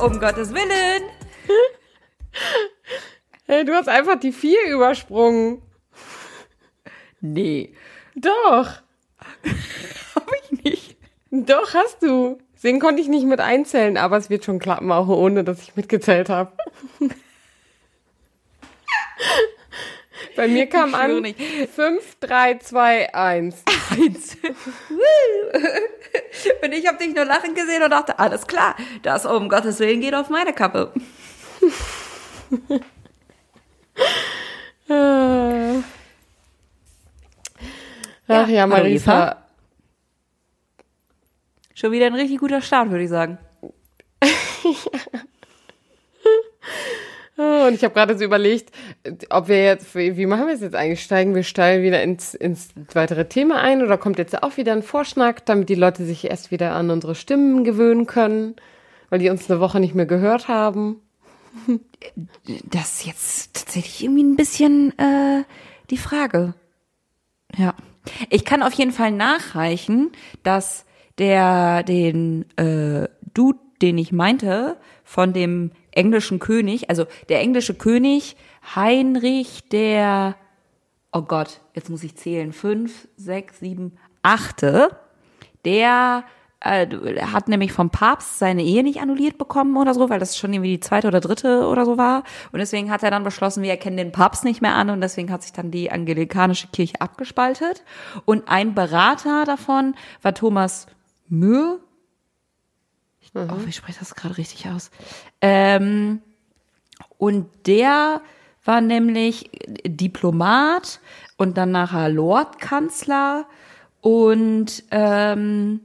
Um Gottes Willen. Hey, du hast einfach die vier übersprungen. Nee. Doch. Hab ich nicht. Doch, hast du. Deswegen konnte ich nicht mit einzählen, aber es wird schon klappen, auch ohne, dass ich mitgezählt habe. Bei mir kam an nicht. 5, 3, 2, 1. Eins. und ich habe dich nur lachen gesehen und dachte, alles klar, das um Gottes Willen geht auf meine Kappe. Ach ja, Marisa. Schon wieder ein richtig guter Start, würde ich sagen. Oh, Und ich habe gerade so überlegt, ob wir jetzt, wie machen wir es jetzt eigentlich? Steigen wir steil wieder ins, ins weitere Thema ein oder kommt jetzt auch wieder ein Vorschlag, damit die Leute sich erst wieder an unsere Stimmen gewöhnen können, weil die uns eine Woche nicht mehr gehört haben? Das ist jetzt tatsächlich irgendwie ein bisschen äh, die Frage. Ja. Ich kann auf jeden Fall nachreichen, dass der den äh, Dude, den ich meinte, von dem englischen König, also der englische König Heinrich der, oh Gott, jetzt muss ich zählen, fünf, sechs, sieben, achte, der äh, hat nämlich vom Papst seine Ehe nicht annulliert bekommen oder so, weil das schon irgendwie die zweite oder dritte oder so war. Und deswegen hat er dann beschlossen, wir erkennen den Papst nicht mehr an und deswegen hat sich dann die angelikanische Kirche abgespaltet. Und ein Berater davon war Thomas Mühe. Ich Mhm. hoffe, ich spreche das gerade richtig aus. Ähm, und der war nämlich Diplomat und dann nachher Lordkanzler und ähm,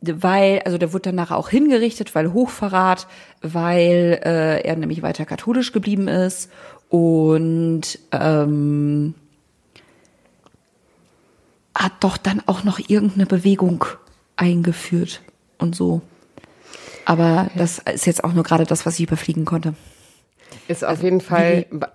weil, also der wurde dann nachher auch hingerichtet, weil Hochverrat, weil äh, er nämlich weiter katholisch geblieben ist und ähm, hat doch dann auch noch irgendeine Bewegung eingeführt und so. Aber das ist jetzt auch nur gerade das, was ich überfliegen konnte. Ist auf jeden Fall bei-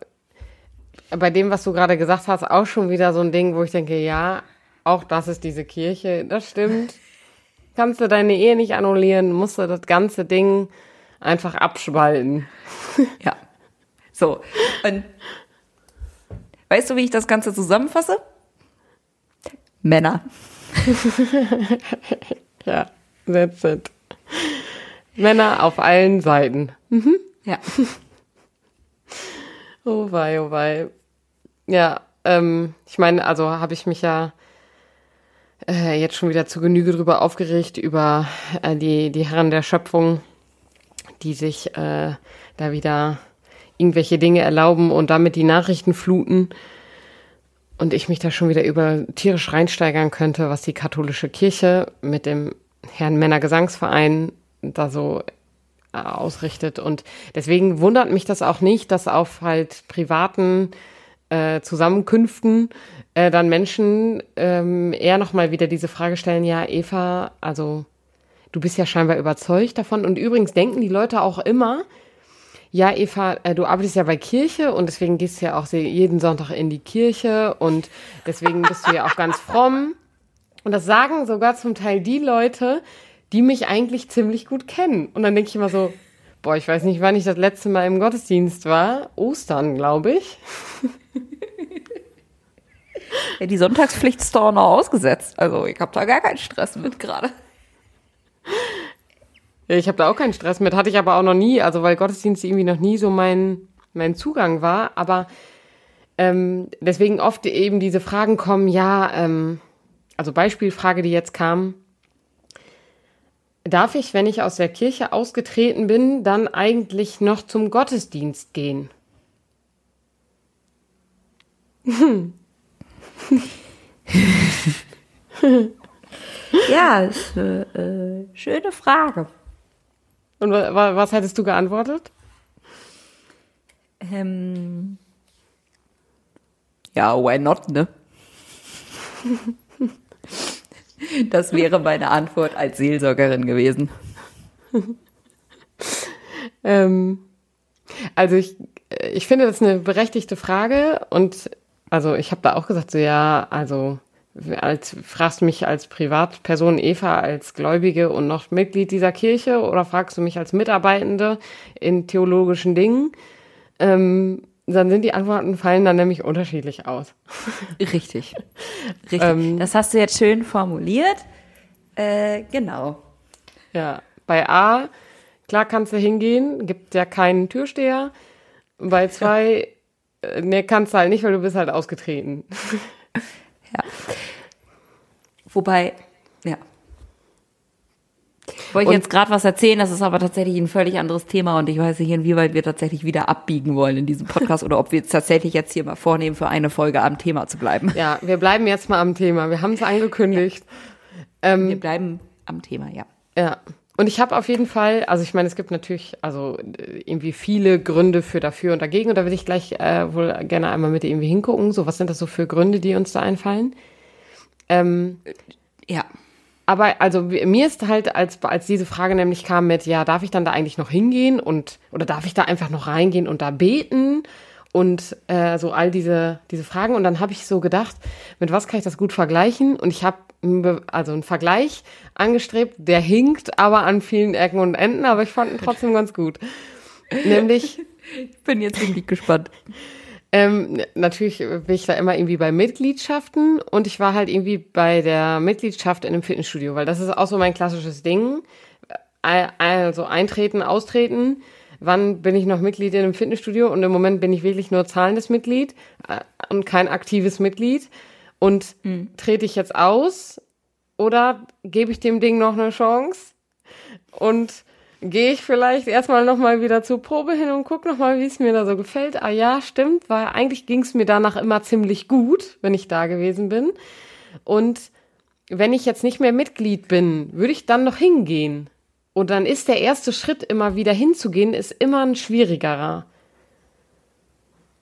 bei dem, was du gerade gesagt hast, auch schon wieder so ein Ding, wo ich denke, ja, auch das ist diese Kirche, das stimmt. Kannst du deine Ehe nicht annullieren, musst du das ganze Ding einfach abspalten. Ja. So. Und weißt du, wie ich das Ganze zusammenfasse? Männer. Ja, that's it. Männer auf allen Seiten. Ja. Oh wei, oh wei. Ja, ähm, ich meine, also habe ich mich ja äh, jetzt schon wieder zu Genüge drüber aufgeregt, über äh, die, die Herren der Schöpfung, die sich äh, da wieder irgendwelche Dinge erlauben und damit die Nachrichten fluten. Und ich mich da schon wieder über tierisch reinsteigern könnte, was die katholische Kirche mit dem Herrn Männergesangsverein da so äh, ausrichtet. Und deswegen wundert mich das auch nicht, dass auf halt privaten äh, Zusammenkünften äh, dann Menschen ähm, eher nochmal wieder diese Frage stellen, ja, Eva, also du bist ja scheinbar überzeugt davon. Und übrigens denken die Leute auch immer, ja, Eva, äh, du arbeitest ja bei Kirche und deswegen gehst du ja auch jeden Sonntag in die Kirche und deswegen bist du ja auch ganz fromm. Und das sagen sogar zum Teil die Leute, die mich eigentlich ziemlich gut kennen. Und dann denke ich immer so, boah, ich weiß nicht, wann ich das letzte Mal im Gottesdienst war. Ostern, glaube ich. ja die Sonntagspflicht ist doch auch noch ausgesetzt. Also ich habe da gar keinen Stress mit gerade. Ja, ich habe da auch keinen Stress mit, hatte ich aber auch noch nie, also weil Gottesdienst irgendwie noch nie so mein, mein Zugang war. Aber ähm, deswegen oft eben diese Fragen kommen, ja, ähm, also Beispielfrage, die jetzt kam, darf ich, wenn ich aus der Kirche ausgetreten bin, dann eigentlich noch zum Gottesdienst gehen? Ja, ist eine äh, schöne Frage. Und wa wa was hättest du geantwortet? Ähm, ja, why not, ne? Das wäre meine Antwort als Seelsorgerin gewesen. Ähm, also ich, ich finde das eine berechtigte Frage und also ich habe da auch gesagt, so ja, also als fragst du mich als Privatperson Eva als Gläubige und noch Mitglied dieser Kirche oder fragst du mich als Mitarbeitende in theologischen Dingen? Ähm, dann sind die Antworten fallen dann nämlich unterschiedlich aus. Richtig. Richtig. Ähm, das hast du jetzt schön formuliert. Äh, genau. Ja, bei A, klar kannst du hingehen, gibt ja keinen Türsteher. Bei zwei, äh, ne, kannst du halt nicht, weil du bist halt ausgetreten. Ja. Wobei, ja. Wollte ich jetzt gerade was erzählen, das ist aber tatsächlich ein völlig anderes Thema und ich weiß nicht, inwieweit wir tatsächlich wieder abbiegen wollen in diesem Podcast oder ob wir jetzt tatsächlich jetzt hier mal vornehmen, für eine Folge am Thema zu bleiben. Ja, wir bleiben jetzt mal am Thema. Wir haben es angekündigt. Ja. Ähm, wir bleiben am Thema, ja. Ja. Und ich habe auf jeden Fall, also ich meine, es gibt natürlich also irgendwie viele Gründe für dafür und dagegen und da würde ich gleich äh, wohl gerne einmal mit irgendwie hingucken. So, was sind das so für Gründe, die uns da einfallen? Ähm, ja. Aber also mir ist halt, als, als diese Frage nämlich kam mit, ja, darf ich dann da eigentlich noch hingehen und oder darf ich da einfach noch reingehen und da beten? Und äh, so all diese, diese Fragen. Und dann habe ich so gedacht, mit was kann ich das gut vergleichen? Und ich habe also einen Vergleich angestrebt, der hinkt aber an vielen Ecken und Enden, aber ich fand ihn trotzdem ganz gut. Nämlich. Ich bin jetzt irgendwie gespannt. Ähm, natürlich bin ich da immer irgendwie bei Mitgliedschaften und ich war halt irgendwie bei der Mitgliedschaft in einem Fitnessstudio, weil das ist auch so mein klassisches Ding. Also eintreten, austreten. Wann bin ich noch Mitglied in einem Fitnessstudio? Und im Moment bin ich wirklich nur zahlendes Mitglied äh, und kein aktives Mitglied. Und mhm. trete ich jetzt aus oder gebe ich dem Ding noch eine Chance? Und gehe ich vielleicht erstmal nochmal wieder zur Probe hin und gucke nochmal, wie es mir da so gefällt. Ah ja, stimmt, weil eigentlich ging es mir danach immer ziemlich gut, wenn ich da gewesen bin. Und wenn ich jetzt nicht mehr Mitglied bin, würde ich dann noch hingehen. Und dann ist der erste Schritt, immer wieder hinzugehen, ist immer ein schwierigerer.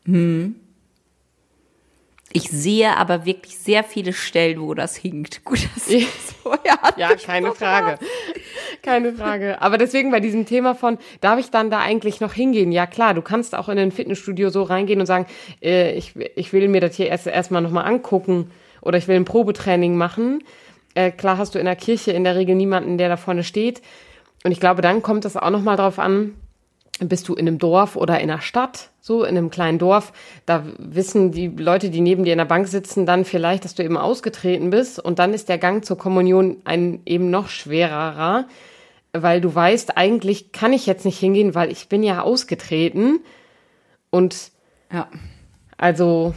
Hm. Ich sehe aber wirklich sehr viele Stellen, wo das hinkt. Gut, dass ja. vorher Ja, keine Frage. Keine Frage. Aber deswegen bei diesem Thema von, darf ich dann da eigentlich noch hingehen? Ja, klar, du kannst auch in ein Fitnessstudio so reingehen und sagen, äh, ich, ich will mir das hier erst erstmal nochmal angucken oder ich will ein Probetraining machen. Äh, klar hast du in der Kirche in der Regel niemanden, der da vorne steht. Und ich glaube, dann kommt das auch nochmal drauf an, bist du in einem Dorf oder in einer Stadt, so in einem kleinen Dorf, da wissen die Leute, die neben dir in der Bank sitzen, dann vielleicht, dass du eben ausgetreten bist und dann ist der Gang zur Kommunion ein eben noch schwererer, weil du weißt, eigentlich kann ich jetzt nicht hingehen, weil ich bin ja ausgetreten und ja, also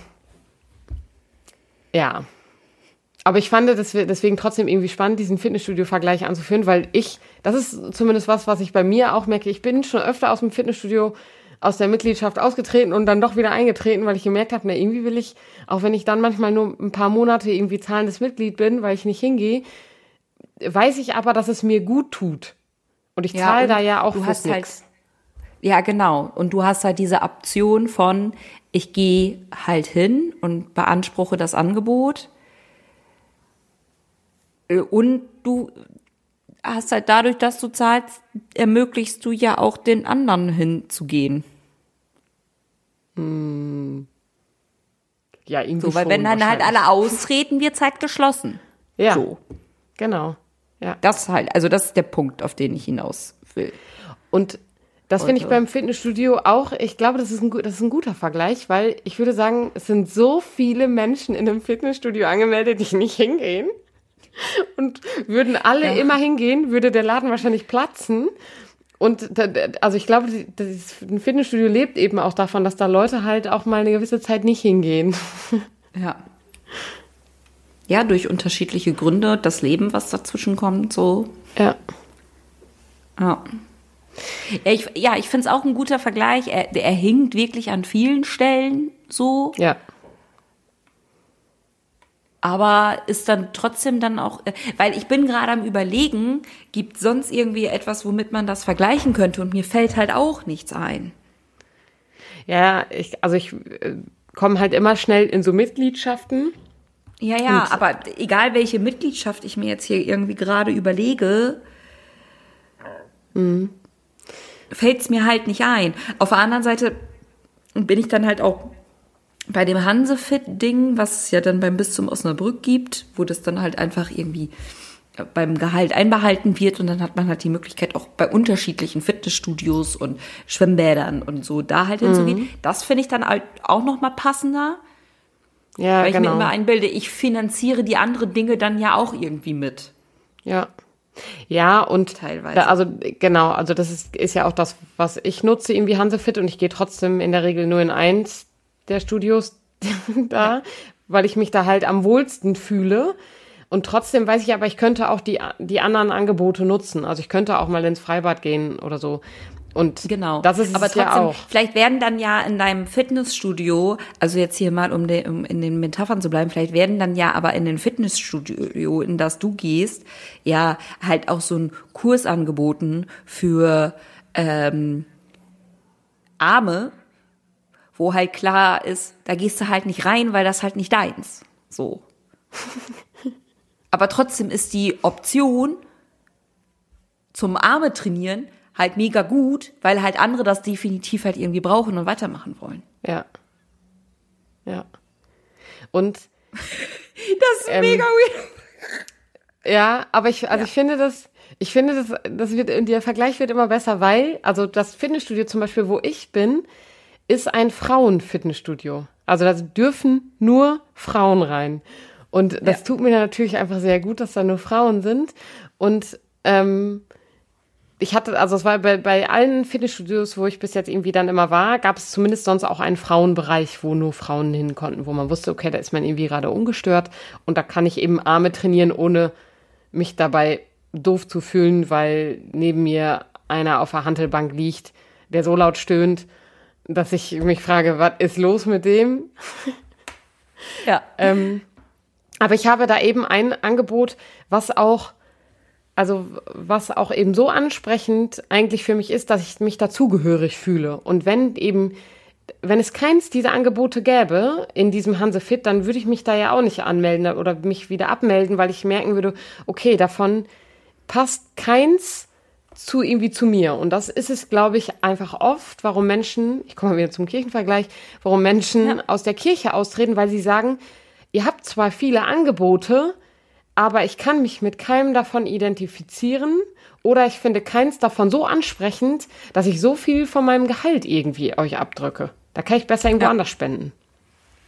ja, aber ich fand das deswegen trotzdem irgendwie spannend, diesen Fitnessstudio-Vergleich anzuführen, weil ich, das ist zumindest was, was ich bei mir auch merke. Ich bin schon öfter aus dem Fitnessstudio aus der Mitgliedschaft ausgetreten und dann doch wieder eingetreten, weil ich gemerkt habe, na, irgendwie will ich, auch wenn ich dann manchmal nur ein paar Monate irgendwie zahlendes Mitglied bin, weil ich nicht hingehe, weiß ich aber, dass es mir gut tut. Und ich zahle ja, da ja auch du hast halt, Ja, genau. Und du hast halt diese Option von, ich gehe halt hin und beanspruche das Angebot und du hast halt dadurch, dass du zahlst, ermöglichst du ja auch den anderen hinzugehen. Hm. Ja, irgendwie so, weil wenn dann halt alle austreten, wird Zeit geschlossen. Ja. So. Genau. Ja. Das halt, also das ist der Punkt, auf den ich hinaus will. Und das finde ich beim Fitnessstudio auch, ich glaube, das ist, ein, das ist ein guter Vergleich, weil ich würde sagen, es sind so viele Menschen in einem Fitnessstudio angemeldet, die nicht hingehen. Und würden alle ja. immer hingehen, würde der Laden wahrscheinlich platzen. Und also ich glaube, das ein Fitnessstudio lebt eben auch davon, dass da Leute halt auch mal eine gewisse Zeit nicht hingehen. Ja. Ja, durch unterschiedliche Gründe, das Leben, was dazwischen kommt, so. Ja. Ja. Ja, ich, ja, ich finde es auch ein guter Vergleich. Er, er hinkt wirklich an vielen Stellen so. Ja aber ist dann trotzdem dann auch, äh, weil ich bin gerade am überlegen, gibt sonst irgendwie etwas, womit man das vergleichen könnte und mir fällt halt auch nichts ein. Ja, ich, also ich äh, komme halt immer schnell in so Mitgliedschaften. Ja, ja, und aber egal welche Mitgliedschaft ich mir jetzt hier irgendwie gerade überlege, mhm. fällt es mir halt nicht ein. Auf der anderen Seite bin ich dann halt auch bei dem Hansefit-Ding, was es ja dann beim Bis zum Osnabrück gibt, wo das dann halt einfach irgendwie beim Gehalt einbehalten wird und dann hat man halt die Möglichkeit auch bei unterschiedlichen Fitnessstudios und Schwimmbädern und so da halt hinzugehen. Das finde ich dann halt auch noch mal passender. Ja, weil ich mir genau. immer einbilde, ich finanziere die anderen Dinge dann ja auch irgendwie mit. Ja. Ja, und Teilweise. Also genau, also das ist, ist ja auch das, was ich nutze, irgendwie Hansefit und ich gehe trotzdem in der Regel nur in eins der Studios da, weil ich mich da halt am wohlsten fühle. Und trotzdem weiß ich aber, ich könnte auch die, die anderen Angebote nutzen. Also ich könnte auch mal ins Freibad gehen oder so. Und Genau. das ist Aber trotzdem, ja auch. vielleicht werden dann ja in deinem Fitnessstudio, also jetzt hier mal, um, de, um in den Metaphern zu bleiben, vielleicht werden dann ja aber in den Fitnessstudio, in das du gehst, ja halt auch so ein Kurs angeboten für ähm, Arme, wo halt klar ist, da gehst du halt nicht rein, weil das halt nicht deins. So. aber trotzdem ist die Option zum Arme trainieren halt mega gut, weil halt andere das definitiv halt irgendwie brauchen und weitermachen wollen. Ja. Ja. Und Das ist Ähm, mega weird. Ja, aber ich, also ich finde das, ich finde das, das wird, der Vergleich wird immer besser, weil, also das Fitnessstudio zum Beispiel, wo ich bin, ist ein Frauenfitnessstudio. Also da dürfen nur Frauen rein. Und das Ja. tut mir natürlich einfach sehr gut, dass da nur Frauen sind. Und ähm, ich hatte, also es war bei, bei allen Fitnessstudios, wo ich bis jetzt irgendwie dann immer war, gab es zumindest sonst auch einen Frauenbereich, wo nur Frauen hin konnten, wo man wusste, okay, da ist man irgendwie gerade ungestört und da kann ich eben Arme trainieren, ohne mich dabei doof zu fühlen, weil neben mir einer auf der Hantelbank liegt, der so laut stöhnt, dass ich mich frage, was ist los mit dem? Ja. Ähm, aber ich habe da eben ein Angebot, was auch, also was auch eben so ansprechend eigentlich für mich ist, dass ich mich dazugehörig fühle. Und wenn eben, wenn es keins dieser Angebote gäbe in diesem Hansefit, dann würde ich mich da ja auch nicht anmelden oder mich wieder abmelden, weil ich merken würde, okay, davon passt keins zu irgendwie zu mir. Und das ist es, glaube ich, einfach oft, warum Menschen, ich komme mal wieder zum Kirchenvergleich, warum Menschen Ja. aus der Kirche austreten, weil sie sagen, ihr habt zwar viele Angebote, aber ich kann mich mit keinem davon identifizieren oder ich finde keins davon so ansprechend, dass ich so viel von meinem Gehalt irgendwie euch abdrücke. Da kann ich besser irgendwo Ja. anders spenden.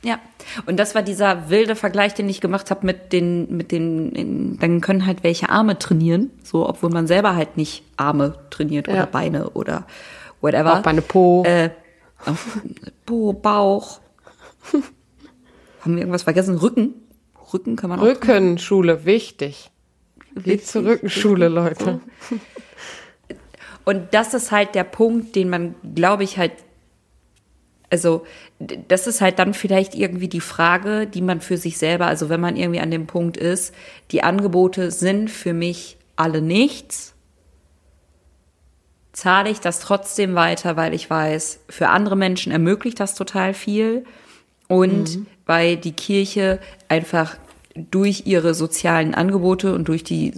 Ja. Und das war dieser wilde Vergleich, den ich gemacht habe mit den, mit den, dann können halt welche Arme trainieren, so, obwohl man selber halt nicht Arme trainiert oder Ja. Beine oder whatever. Auch meine Po. Äh, Po, Bauch. Haben wir irgendwas vergessen? Rücken? Rücken kann man auch. Rückenschule, wichtig. Geht zur Rückenschule, Leute. Und das ist halt der Punkt, den man, glaube ich, halt, also das ist halt dann vielleicht irgendwie die Frage, die man für sich selber, also wenn man irgendwie an dem Punkt ist, die Angebote sind für mich alle nichts, zahle ich das trotzdem weiter, weil ich weiß, für andere Menschen ermöglicht das total viel. Und weil die Kirche einfach durch ihre sozialen Angebote und durch die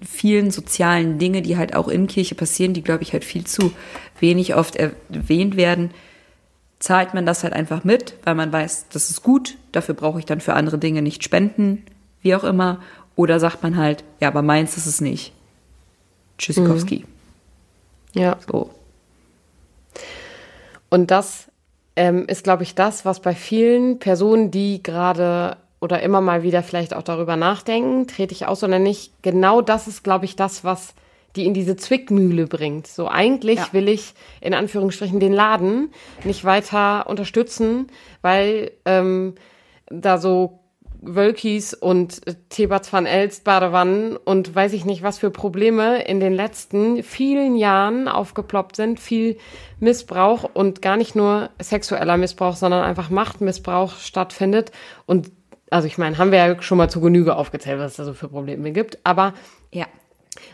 vielen sozialen Dinge, die halt auch in Kirche passieren, die, glaube ich, halt viel zu wenig oft erwähnt werden, zahlt man das halt einfach mit, weil man weiß, das ist gut, dafür brauche ich dann für andere Dinge nicht spenden, wie auch immer. Oder sagt man halt, ja, aber meins ist es nicht. Tschüssikowski. Ja. So. Und das ähm, ist, glaube ich, das, was bei vielen Personen, die gerade oder immer mal wieder vielleicht auch darüber nachdenken, trete ich aus oder nicht, genau das ist, glaube ich, das, was die in diese Zwickmühle bringt. So eigentlich Ja. will ich in Anführungsstrichen den Laden nicht weiter unterstützen, weil ähm, da so Wölkis und Thebats van Elst Badewannen und weiß ich nicht was für Probleme in den letzten vielen Jahren aufgeploppt sind, viel Missbrauch und gar nicht nur sexueller Missbrauch, sondern einfach Machtmissbrauch stattfindet und also ich meine, haben wir ja schon mal zu Genüge aufgezählt, was es da so für Probleme gibt, aber Ja.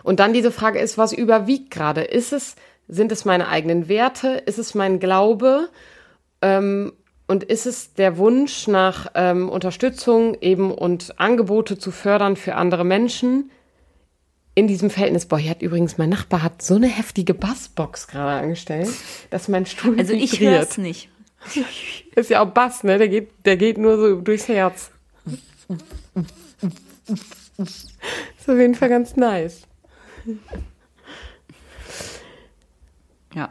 Und dann diese Frage ist, was überwiegt gerade? Ist es, sind es meine eigenen Werte? Ist es mein Glaube? Ähm, und ist es der Wunsch nach ähm, Unterstützung eben und Angebote zu fördern für andere Menschen? In diesem Verhältnis, boah, hier hat übrigens mein Nachbar hat so eine heftige Bassbox gerade angestellt, dass mein Stuhl Also ich höre es nicht. Ist ja auch Bass, ne? Der geht, der geht nur so durchs Herz. Ist auf jeden Fall ganz nice. Ja.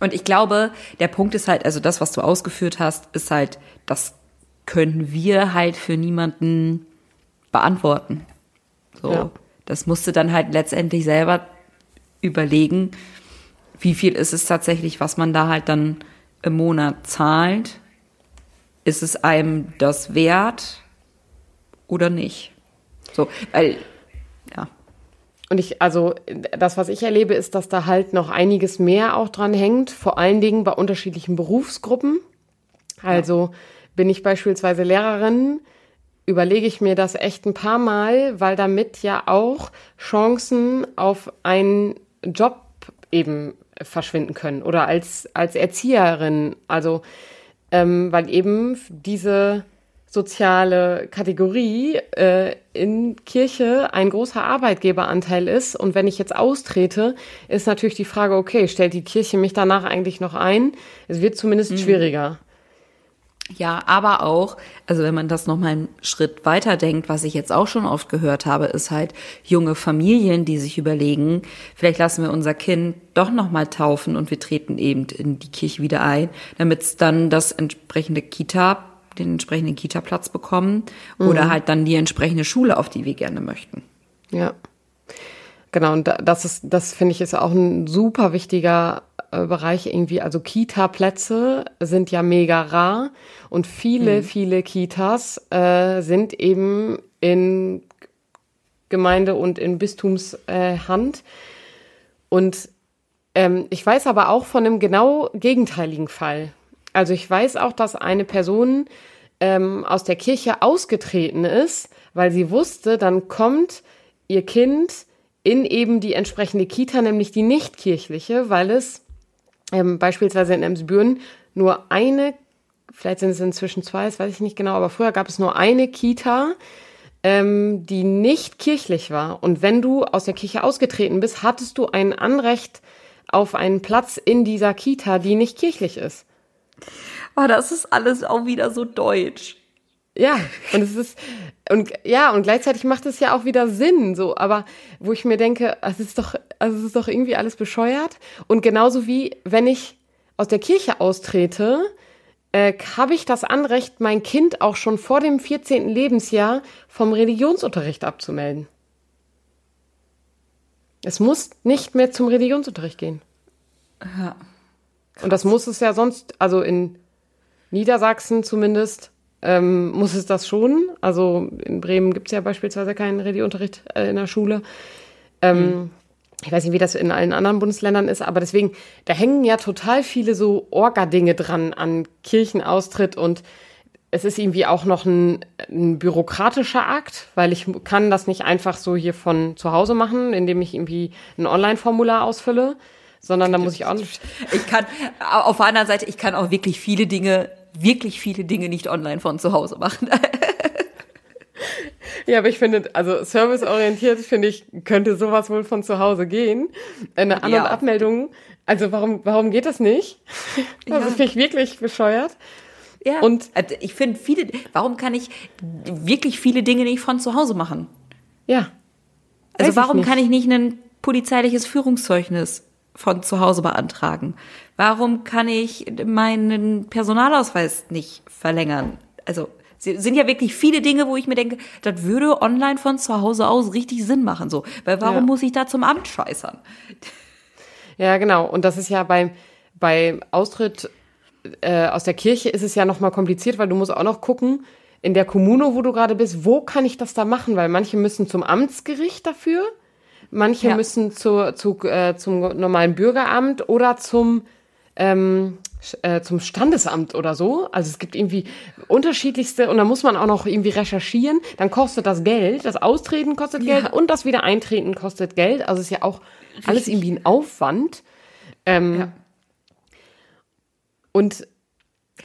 Und ich glaube, der Punkt ist halt, also das, was du ausgeführt hast, ist halt, das können wir halt für niemanden beantworten. So. Ja. Das musste dann halt letztendlich selber überlegen, wie viel ist es tatsächlich, was man da halt dann im Monat zahlt. Ist es einem das wert oder nicht? So, weil. Und ich, also, das, was ich erlebe, ist, dass da halt noch einiges mehr auch dran hängt, vor allen Dingen bei unterschiedlichen Berufsgruppen. Also, ja. bin ich beispielsweise Lehrerin, überlege ich mir das echt ein paar Mal, weil damit ja auch Chancen auf einen Job eben verschwinden können oder als, als Erzieherin. Also, ähm, weil eben diese soziale Kategorie äh, in Kirche ein großer Arbeitgeberanteil ist. Und wenn ich jetzt austrete, ist natürlich die Frage, okay, stellt die Kirche mich danach eigentlich noch ein? Es wird zumindest mhm. schwieriger. Ja, aber auch, also wenn man das nochmal einen Schritt weiter denkt, was ich jetzt auch schon oft gehört habe, ist halt junge Familien, die sich überlegen, vielleicht lassen wir unser Kind doch nochmal taufen und wir treten eben in die Kirche wieder ein, damit es dann das entsprechende Kita, den entsprechenden Kita-Platz bekommen mhm. oder halt dann die entsprechende Schule, auf die wir gerne möchten. Ja. Genau, und das ist, das finde ich ist auch ein super wichtiger äh, Bereich irgendwie. Also Kita-Plätze sind ja mega rar und viele, mhm. viele Kitas äh, sind eben in Gemeinde und in Bistumshand. Äh, und ähm, ich weiß aber auch von einem genau gegenteiligen Fall. Also ich weiß auch, dass eine Person ähm, aus der Kirche ausgetreten ist, weil sie wusste, dann kommt ihr Kind in eben die entsprechende Kita, nämlich die nicht kirchliche, weil es ähm, beispielsweise in Emsbüren nur eine, vielleicht sind es inzwischen zwei, das weiß ich nicht genau, aber früher gab es nur eine Kita, ähm, die nicht kirchlich war. Und wenn du aus der Kirche ausgetreten bist, hattest du ein Anrecht auf einen Platz in dieser Kita, die nicht kirchlich ist. Oh, das ist alles auch wieder so deutsch. Ja, und es ist, und ja, und gleichzeitig macht es ja auch wieder Sinn, so, aber wo ich mir denke, es ist doch, also es ist doch irgendwie alles bescheuert. Und genauso wie, wenn ich aus der Kirche austrete, äh, habe ich das Anrecht, mein Kind auch schon vor dem 14. Lebensjahr vom Religionsunterricht abzumelden. Es muss nicht mehr zum Religionsunterricht gehen. Ja. Und das muss es ja sonst, also in Niedersachsen zumindest, ähm, muss es das schon. Also in Bremen gibt es ja beispielsweise keinen Religionsunterricht äh, in der Schule. Ähm, mhm. Ich weiß nicht, wie das in allen anderen Bundesländern ist, aber deswegen, da hängen ja total viele so Orga-Dinge dran an Kirchenaustritt und es ist irgendwie auch noch ein, ein, bürokratischer Akt, weil ich kann das nicht einfach so hier von zu Hause machen, indem ich irgendwie ein Online-Formular ausfülle, sondern da muss ich auch nicht. Ich kann, auf der anderen Seite, ich kann auch wirklich viele Dinge wirklich viele Dinge nicht online von zu Hause machen. Ja, aber ich finde, also serviceorientiert, finde ich, könnte sowas wohl von zu Hause gehen. Eine An- ja. und Abmeldung, also warum, warum geht das nicht? Das ja. finde ich wirklich bescheuert. Ja, und also ich finde viele, warum kann ich wirklich viele Dinge nicht von zu Hause machen? Ja. Also warum kann ich nicht ein polizeiliches Führungszeugnis von zu Hause beantragen? Warum kann ich meinen Personalausweis nicht verlängern? Also sind ja wirklich viele Dinge, wo ich mir denke, das würde online von zu Hause aus richtig Sinn machen. So, weil warum ja. muss ich da zum Amt scheißern? Ja, genau. Und das ist ja beim bei Austritt äh, aus der Kirche ist es ja noch mal kompliziert, weil du musst auch noch gucken in der Kommune, wo du gerade bist, wo kann ich das da machen? Weil manche müssen zum Amtsgericht dafür. Manche ja. müssen zu, zu, äh, zum normalen Bürgeramt oder zum, ähm, äh, zum Standesamt oder so. Also es gibt irgendwie unterschiedlichste und da muss man auch noch irgendwie recherchieren. Dann kostet das Geld. Das Austreten kostet ja. Geld und das Wiedereintreten kostet Geld. Also es ist ja auch Richtig. alles irgendwie ein Aufwand. Ähm, ja. Und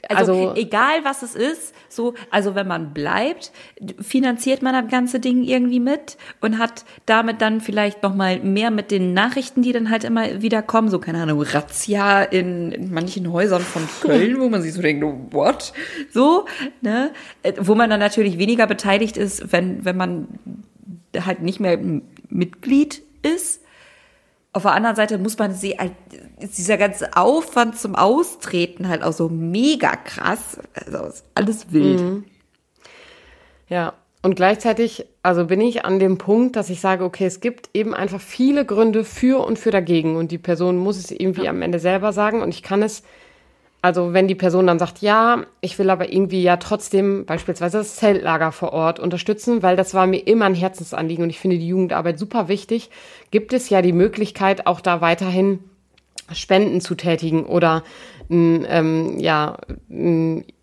Also, also, egal was es ist, so, also wenn man bleibt, finanziert man das ganze Ding irgendwie mit und hat damit dann vielleicht noch mal mehr mit den Nachrichten, die dann halt immer wieder kommen, so keine Ahnung, Razzia in, manchen Häusern von Köln, wo man sich so denkt, what? So, ne? Äh, wo man dann natürlich weniger beteiligt ist, wenn, wenn man halt nicht mehr Mitglied ist. Auf der anderen Seite muss man sie, halt, dieser ganze Aufwand zum Austreten halt auch so mega krass. Also ist alles wild. Mhm. Ja, und gleichzeitig, also bin ich an dem Punkt, dass ich sage, okay, es gibt eben einfach viele Gründe für und für dagegen. Und die Person muss es irgendwie ja. am Ende selber sagen. Und ich kann es also wenn die Person dann sagt, ja, ich will aber irgendwie ja trotzdem beispielsweise das Zeltlager vor Ort unterstützen, weil das war mir immer ein Herzensanliegen und ich finde die Jugendarbeit super wichtig, gibt es ja die Möglichkeit, auch da weiterhin Spenden zu tätigen oder ähm, ja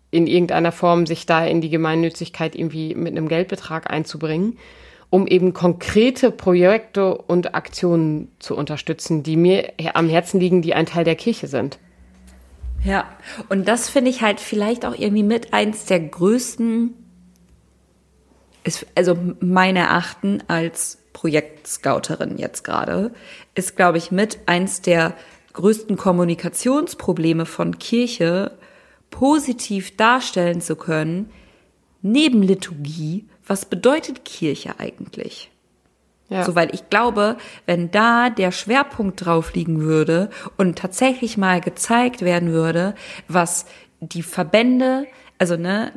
in irgendeiner Form sich da in die Gemeinnützigkeit irgendwie mit einem Geldbetrag einzubringen, um eben konkrete Projekte und Aktionen zu unterstützen, die mir am Herzen liegen, die ein Teil der Kirche sind. Ja, und das finde ich halt vielleicht auch irgendwie mit eins der größten, ist, also meine Erachten als Projektscouterin jetzt gerade, ist, glaube ich, mit eins der größten Kommunikationsprobleme von Kirche positiv darstellen zu können, neben Liturgie, was bedeutet Kirche eigentlich? Ja. So, weil ich glaube, wenn da der Schwerpunkt drauf liegen würde und tatsächlich mal gezeigt werden würde, was die Verbände, also ne,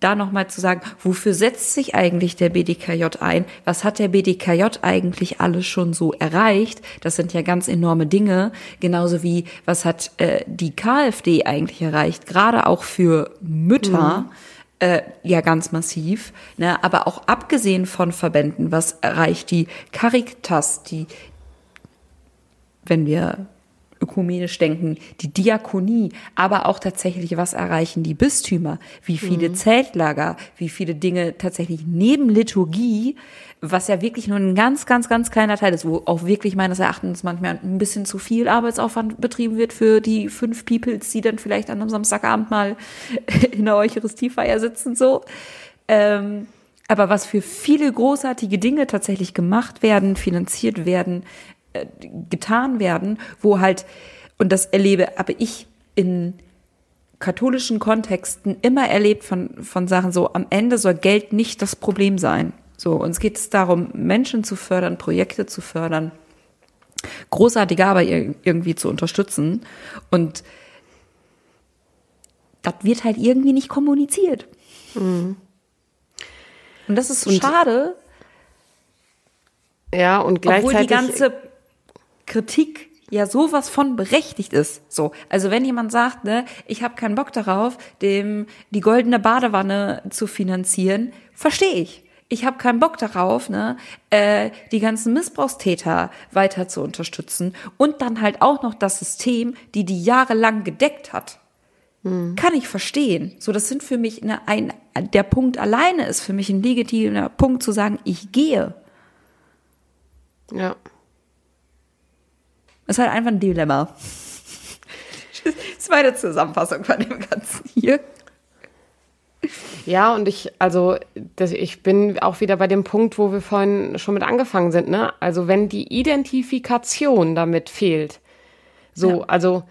da nochmal zu sagen, wofür setzt sich eigentlich der BDKJ ein? Was hat der BDKJ eigentlich alles schon so erreicht? Das sind ja ganz enorme Dinge. Genauso wie, was hat äh, die KfD eigentlich erreicht? Gerade auch für Mütter. Mhm äh, ja ganz massiv. Ne? Aber auch abgesehen von Verbänden, was erreicht die Caritas, die, wenn wir ökumenisch denken, die Diakonie, aber auch tatsächlich, was erreichen die Bistümer, wie viele mhm. Zeltlager, wie viele Dinge tatsächlich neben Liturgie, was ja wirklich nur ein ganz, ganz, ganz kleiner Teil ist, wo auch wirklich meines Erachtens manchmal ein bisschen zu viel Arbeitsaufwand betrieben wird für die fünf Peoples, die dann vielleicht an einem Samstagabend mal in der Eucharistiefeier sitzen, so. Ähm, aber was für viele großartige Dinge tatsächlich gemacht werden, finanziert werden, getan werden, wo halt, und das erlebe, aber ich in katholischen Kontexten immer erlebt von, von Sachen so, am Ende soll Geld nicht das Problem sein. So, uns geht es darum, Menschen zu fördern, Projekte zu fördern, großartige Arbeit irgendwie zu unterstützen. Und das wird halt irgendwie nicht kommuniziert. Mhm. Und das ist so schade. Ja, und gleichzeitig. Obwohl die ganze Kritik ja sowas von berechtigt ist. So, also wenn jemand sagt, ne, ich habe keinen Bock darauf, dem die goldene Badewanne zu finanzieren, verstehe ich. Ich habe keinen Bock darauf, ne, äh, die ganzen Missbrauchstäter weiter zu unterstützen und dann halt auch noch das System, die die jahrelang gedeckt hat. Hm. Kann ich verstehen. So, das sind für mich eine, ein, der Punkt alleine ist für mich ein legitimer Punkt zu sagen, ich gehe. Ja. Ist halt einfach ein Dilemma. Das ist meine Zusammenfassung von dem Ganzen hier. Ja, und ich, also, das, ich bin auch wieder bei dem Punkt, wo wir vorhin schon mit angefangen sind, ne? Also, wenn die Identifikation damit fehlt, so, ja. also,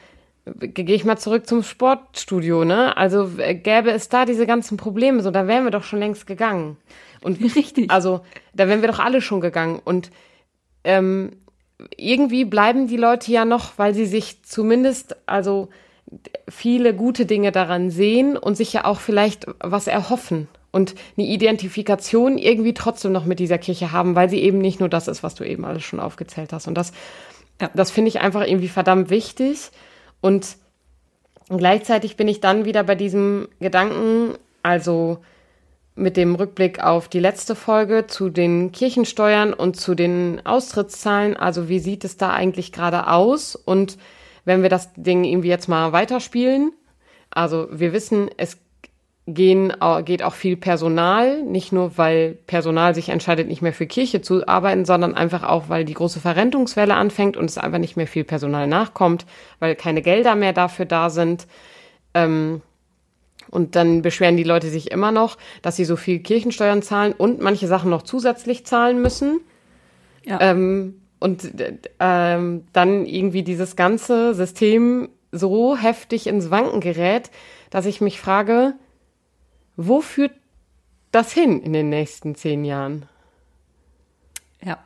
gehe ich mal zurück zum Sportstudio, ne? Also, gäbe es da diese ganzen Probleme, so, da wären wir doch schon längst gegangen. Und, Richtig. Also, da wären wir doch alle schon gegangen. Und, ähm, irgendwie bleiben die Leute ja noch, weil sie sich zumindest, also viele gute Dinge daran sehen und sich ja auch vielleicht was erhoffen und eine Identifikation irgendwie trotzdem noch mit dieser Kirche haben, weil sie eben nicht nur das ist, was du eben alles schon aufgezählt hast. Und das, ja, das finde ich einfach irgendwie verdammt wichtig. Und gleichzeitig bin ich dann wieder bei diesem Gedanken, also mit dem Rückblick auf die letzte Folge zu den Kirchensteuern und zu den Austrittszahlen. Also wie sieht es da eigentlich gerade aus? Und wenn wir das Ding irgendwie jetzt mal weiterspielen, also wir wissen, es gehen, geht auch viel Personal, nicht nur weil Personal sich entscheidet, nicht mehr für Kirche zu arbeiten, sondern einfach auch, weil die große Verrentungswelle anfängt und es einfach nicht mehr viel Personal nachkommt, weil keine Gelder mehr dafür da sind. Ähm, Und dann beschweren die Leute sich immer noch, dass sie so viel Kirchensteuern zahlen und manche Sachen noch zusätzlich zahlen müssen. Ja. Ähm, und ähm, dann irgendwie dieses ganze System so heftig ins Wanken gerät, dass ich mich frage, wo führt das hin in den nächsten zehn Jahren? Ja.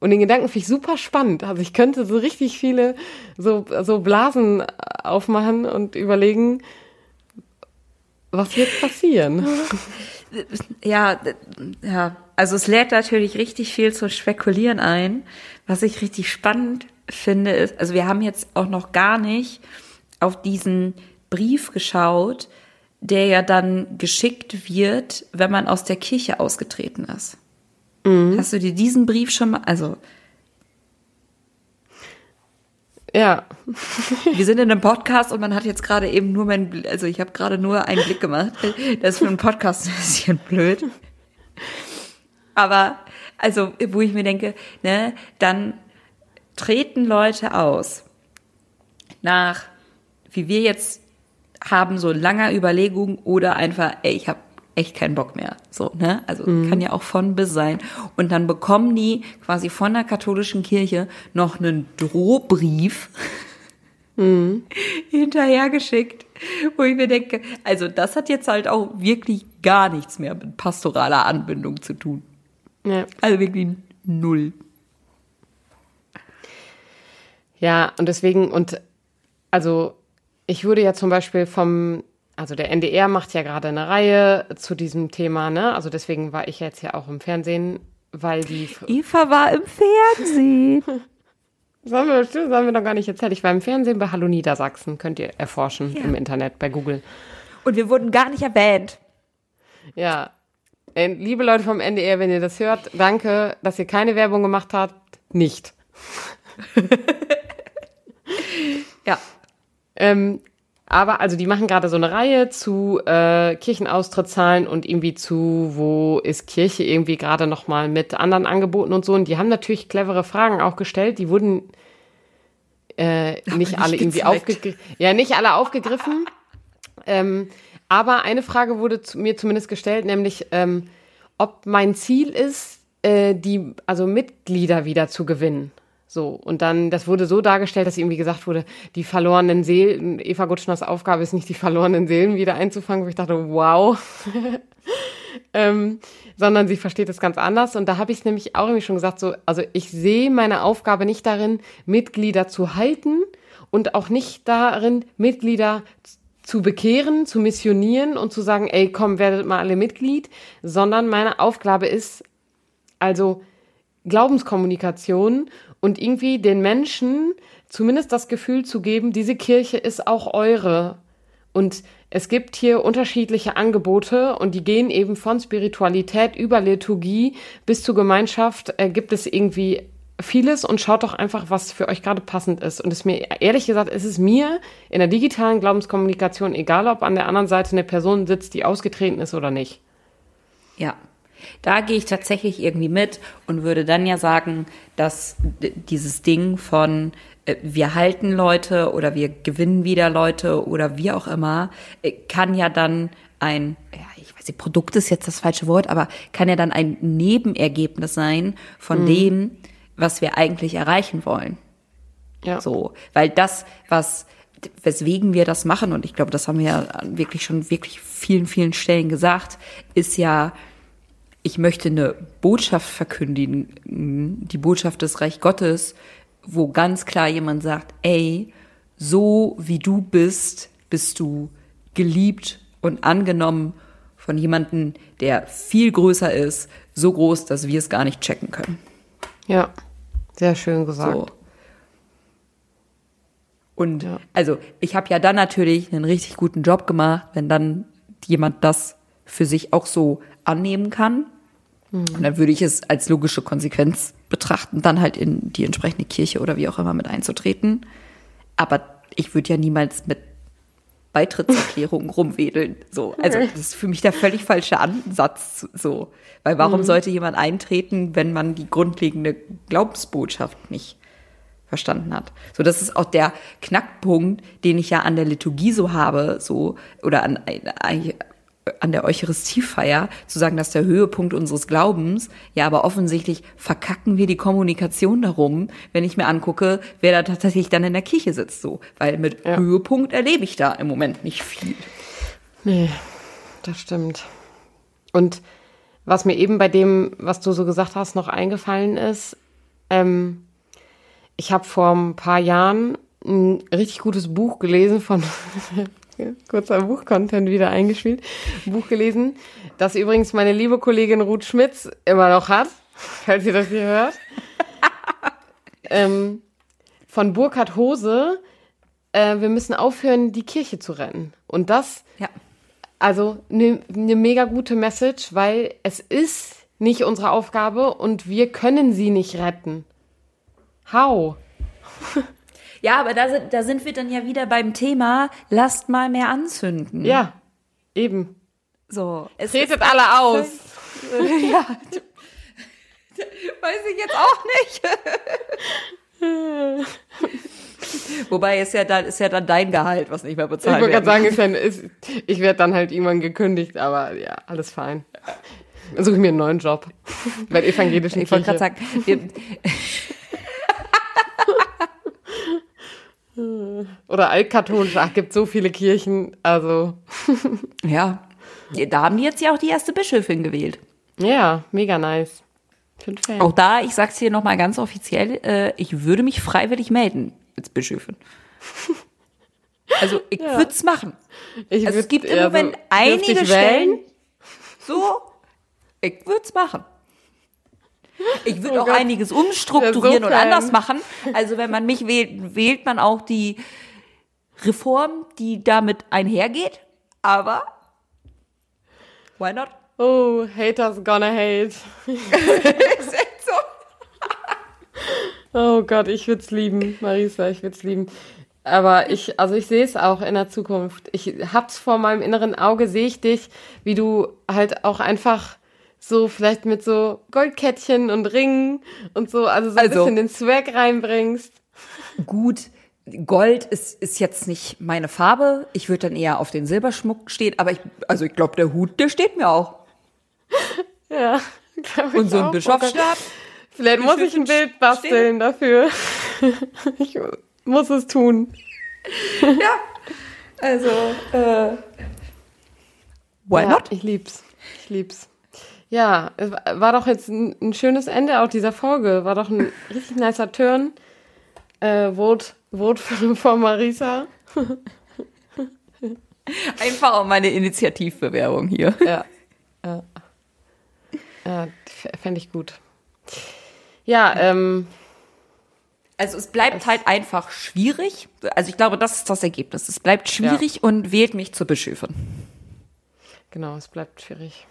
Und den Gedanken finde ich super spannend. Also ich könnte so richtig viele so, so Blasen aufmachen und überlegen, was wird passieren? Ja, ja. Also es lädt natürlich richtig viel zu spekulieren ein. Was ich richtig spannend finde, ist, also wir haben jetzt auch noch gar nicht auf diesen Brief geschaut, der ja dann geschickt wird, wenn man aus der Kirche ausgetreten ist. Mhm. Hast du dir diesen Brief schon mal, also ja. Wir sind in einem Podcast und man hat jetzt gerade eben nur mein, also ich habe gerade nur einen Blick gemacht. Das ist für einen Podcast ein bisschen blöd. Aber, also, wo ich mir denke, ne, dann treten Leute aus nach, wie wir jetzt haben, so langer Überlegung oder einfach, ey, ich habe echt keinen Bock mehr. So, ne? Also mhm. kann ja auch von bis sein. Und dann bekommen die quasi von der katholischen Kirche noch einen Drohbrief mhm. hinterhergeschickt, wo ich mir denke, also das hat jetzt halt auch wirklich gar nichts mehr mit pastoraler Anbindung zu tun. Ja. Also wirklich null. Ja, und deswegen, und also ich wurde ja zum Beispiel vom also der NDR macht ja gerade eine Reihe zu diesem Thema, ne? Also deswegen war ich jetzt ja auch im Fernsehen, weil die. Eva war im Fernsehen. Haben, wir, haben wir noch gar nicht erzählt. Ich war im Fernsehen bei Hallo Niedersachsen. Könnt ihr erforschen ja. im Internet bei Google. Und wir wurden gar nicht erwähnt. Ja. Äh, liebe Leute vom NDR, wenn ihr das hört, danke, dass ihr keine Werbung gemacht habt. Nicht. ja. Ähm, aber also die machen gerade so eine Reihe zu äh, Kirchenaustrittszahlen und irgendwie zu, wo ist Kirche irgendwie gerade nochmal mit anderen Angeboten und so. Und die haben natürlich clevere Fragen auch gestellt. Die wurden äh, nicht, nicht alle irgendwie aufgegriffen. Ja, nicht alle aufgegriffen. ähm, aber eine Frage wurde zu, mir zumindest gestellt, nämlich ähm, ob mein Ziel ist, äh, die also Mitglieder wieder zu gewinnen. So, und dann, das wurde so dargestellt, dass irgendwie gesagt wurde, die verlorenen Seelen, Eva Gutschners Aufgabe ist nicht, die verlorenen Seelen wieder einzufangen, wo ich dachte, wow. ähm, sondern sie versteht es ganz anders. Und da habe ich nämlich auch irgendwie schon gesagt, so, also ich sehe meine Aufgabe nicht darin, Mitglieder zu halten und auch nicht darin, Mitglieder zu bekehren, zu missionieren und zu sagen, ey, komm, werdet mal alle Mitglied, sondern meine Aufgabe ist also Glaubenskommunikation und irgendwie den Menschen zumindest das Gefühl zu geben, diese Kirche ist auch eure. Und es gibt hier unterschiedliche Angebote und die gehen eben von Spiritualität über Liturgie bis zur Gemeinschaft. Äh, gibt es irgendwie vieles und schaut doch einfach, was für euch gerade passend ist. Und es mir, ehrlich gesagt, ist es mir in der digitalen Glaubenskommunikation egal, ob an der anderen Seite eine Person sitzt, die ausgetreten ist oder nicht. Ja, da gehe ich tatsächlich irgendwie mit und würde dann ja sagen, dass dieses Ding von äh, wir halten Leute oder wir gewinnen wieder Leute oder wie auch immer, äh, kann ja dann ein, ja, ich weiß nicht, Produkt ist jetzt das falsche Wort, aber kann ja dann ein Nebenergebnis sein von mhm. dem, was wir eigentlich erreichen wollen. Ja. So, weil das, was, weswegen wir das machen, und ich glaube, das haben wir ja wirklich schon wirklich vielen, vielen Stellen gesagt, ist ja, ich möchte eine Botschaft verkündigen, die Botschaft des Reich Gottes, wo ganz klar jemand sagt, ey, so wie du bist, bist du geliebt und angenommen von jemandem, der viel größer ist, so groß, dass wir es gar nicht checken können. Ja, sehr schön gesagt. So. Und ja. also ich habe ja dann natürlich einen richtig guten Job gemacht, wenn dann jemand das für sich auch so annehmen kann. Mhm. Und dann würde ich es als logische Konsequenz betrachten, dann halt in die entsprechende Kirche oder wie auch immer mit einzutreten. Aber ich würde ja niemals mit Beitrittserklärungen rumwedeln. So, also das ist für mich der völlig falsche Ansatz. So, weil warum mhm. sollte jemand eintreten, wenn man die grundlegende Glaubensbotschaft nicht verstanden hat. So, das ist auch der Knackpunkt, den ich ja an der Liturgie so habe, so, oder an, an der Eucharistiefeier, zu sagen, dass der Höhepunkt unseres Glaubens, ja, aber offensichtlich verkacken wir die Kommunikation darum, wenn ich mir angucke, wer da tatsächlich dann in der Kirche sitzt, so. Weil mit ja. Höhepunkt erlebe ich da im Moment nicht viel. Nee, das stimmt. Und was mir eben bei dem, was du so gesagt hast, noch eingefallen ist, ähm, ich habe vor ein paar Jahren ein richtig gutes Buch gelesen von kurzer Buchcontent wieder eingespielt. Buch gelesen, das übrigens meine liebe Kollegin Ruth Schmitz immer noch hat, falls ihr das hier hört. ähm, von Burkhard Hose. Äh, wir müssen aufhören, die Kirche zu rennen. Und das, ja. also eine ne mega gute Message, weil es ist nicht unsere Aufgabe und wir können sie nicht retten. How? ja, aber da sind, da sind wir dann ja wieder beim Thema, lasst mal mehr anzünden. Ja, eben. So. Es Tretet alle aus. ja. Weiß ich jetzt auch nicht. Wobei ist ja dann ist ja dann dein Gehalt, was nicht mehr bezahlt wird. Ich wollte gerade sagen, ist, ist, ich werde dann halt irgendwann gekündigt, aber ja, alles fein. Dann suche ich mir einen neuen Job. Bei evangelischen Ich wollte gerade sagen, wir, Oder altkatholisch, ach, gibt so viele Kirchen, also. ja, da haben die jetzt ja auch die erste Bischöfin gewählt. Ja, mega nice. Auch da, ich sag's hier nochmal ganz offiziell, äh, ich würde mich freiwillig melden als Bischöfin. Also ich ja. würde es machen. Ich also, es gibt im Moment so, einige Stellen, so, ich würde es machen. Ich würde oh auch Gott. einiges umstrukturieren so und anders machen. Also wenn man mich wählt, wählt man auch die Reform, die damit einhergeht. Aber why not? Oh, haters gonna hate. ist echt so. oh Gott, ich würde es lieben, Marisa, ich würde es lieben. Aber ich, also ich sehe es auch in der Zukunft. Ich hab's vor meinem inneren Auge, sehe ich dich, wie du halt auch einfach so vielleicht mit so Goldkettchen und Ringen und so, also so ein also, bisschen den Swag reinbringst. Gut, Gold ist, ist jetzt nicht meine Farbe. Ich würde dann eher auf den Silberschmuck stehen, aber ich, also ich glaube, der Hut, der steht mir auch. Ja, glaube ich. Und so ein. Bischofsstab. Vielleicht muss ich ein Bild basteln stehen. dafür. ich muss es tun. Ja, also, äh, why ja, not? Ich lieb's. Ich lieb's. Ja, es war doch jetzt ein, ein, schönes Ende auch dieser Folge. War doch ein richtig nicer Turn. Äh, Vote, Vote für, für Marisa. Einfach auch meine Initiativbewerbung hier. Ja. Ja, ja fände ich gut. Ja, ähm. Also es bleibt halt einfach schwierig. Also ich glaube, das ist das Ergebnis. Es bleibt schwierig ja. und wählt mich zur Bischöfin. Genau, es bleibt schwierig.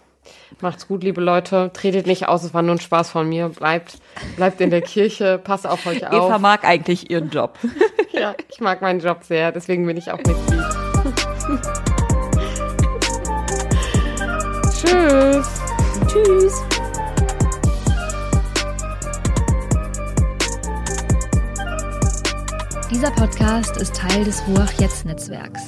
Macht's gut, liebe Leute. Tretet nicht aus, es war nur ein Spaß von mir. Bleibt, bleibt in der Kirche, passt auf euch auf. Eva mag eigentlich ihren Job. ja, ich mag meinen Job sehr, deswegen bin ich auch Mitglied. Tschüss. Tschüss. Dieser Podcast ist Teil des Ruach Jetzt Netzwerks.